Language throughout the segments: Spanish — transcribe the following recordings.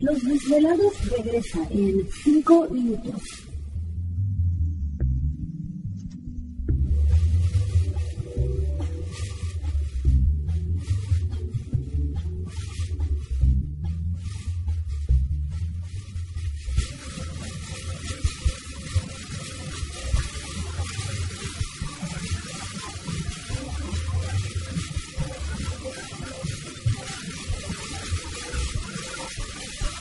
Los desvelados regresa en cinco minutos.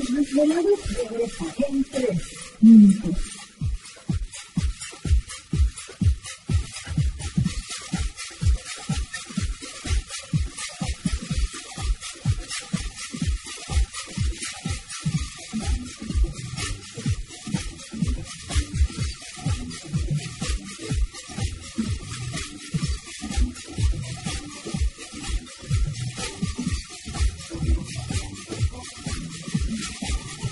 Los desvelados regresan en tres minutos.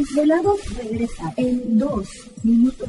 Desvelados regresan en dos minutos.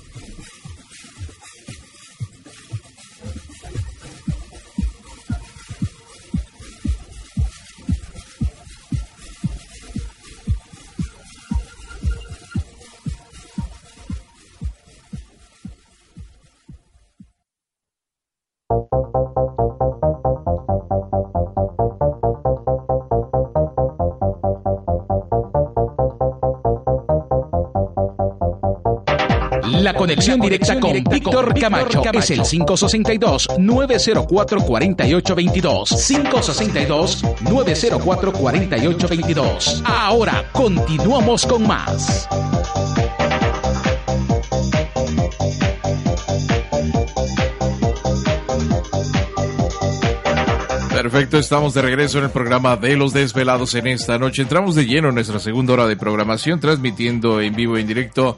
La conexión directa con Víctor Camacho es el 562-904-4822. 562-904-4822. Ahora continuamos con más. Perfecto, estamos de regreso en el programa de Los Desvelados en esta noche. Entramos de lleno en nuestra segunda hora de programación, transmitiendo en vivo e en directo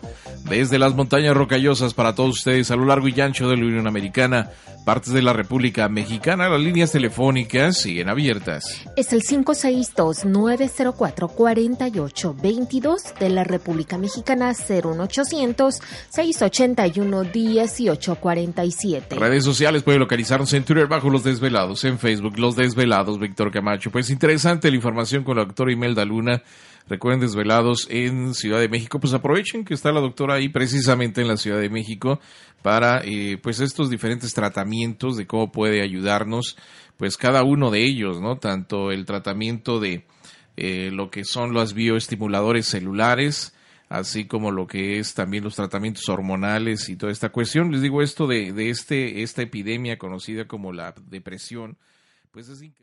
desde las montañas rocallosas para todos ustedes a lo largo y ancho de la Unión Americana, partes de la República Mexicana. Las líneas telefónicas siguen abiertas. Es el 562-904-4822 de la República Mexicana, 01800-681-1847. Redes sociales puede localizarnos en Twitter bajo Los Desvelados, en Facebook Los Desvelados, Víctor Camacho. Pues interesante la información con la doctora Imelda Luna. Recuerden Desvelados en Ciudad de México. Pues aprovechen que está la doctora ahí precisamente en la Ciudad de México para eh, pues estos diferentes tratamientos de cómo puede ayudarnos pues cada uno de ellos, ¿no? Tanto el tratamiento de eh, lo que son los bioestimuladores celulares, así como lo que es también los tratamientos hormonales y toda esta cuestión. Les digo esto de, de este, esta epidemia conocida como la depresión, pues es increíble.